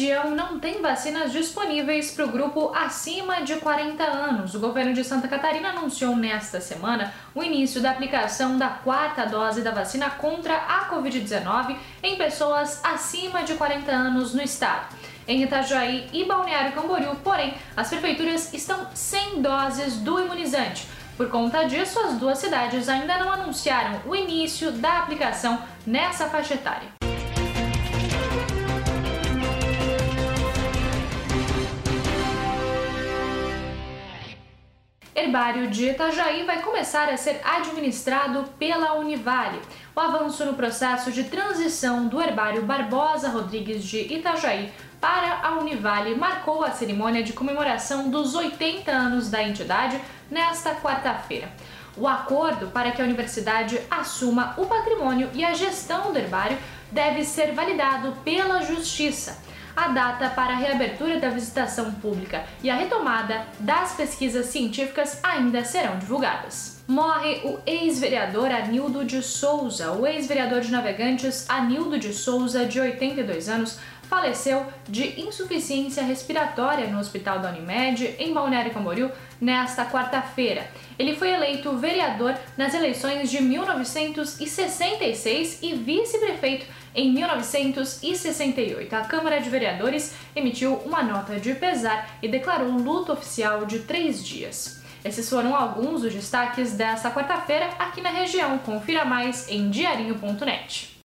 região não tem vacinas disponíveis para o grupo acima de 40 anos. O governo de Santa Catarina anunciou nesta semana o início da aplicação da quarta dose da vacina contra a Covid-19 em pessoas acima de 40 anos no estado. Em Itajaí e Balneário Camboriú, porém, as prefeituras estão sem doses do imunizante. Por conta disso, as duas cidades ainda não anunciaram o início da aplicação nessa faixa etária. Herbário de Itajaí vai começar a ser administrado pela Univale. O avanço no processo de transição do herbário Barbosa Rodrigues de Itajaí para a Univale marcou a cerimônia de comemoração dos 80 anos da entidade nesta quarta-feira. O acordo para que a universidade assuma o patrimônio e a gestão do herbário deve ser validado pela Justiça a data para a reabertura da visitação pública e a retomada das pesquisas científicas ainda serão divulgadas. Morre o ex-vereador Anildo de Souza. O ex-vereador de Navegantes, Anildo de Souza, de 82 anos, faleceu de insuficiência respiratória no Hospital da Unimed, em Balneário Camboriú, nesta quarta-feira. Ele foi eleito vereador nas eleições de 1966 e vice-prefeito em 1968. A Câmara de Vereadores emitiu uma nota de pesar e declarou um luto oficial de três dias. Esses foram alguns dos destaques desta quarta-feira aqui na região. Confira mais em diarinho.net.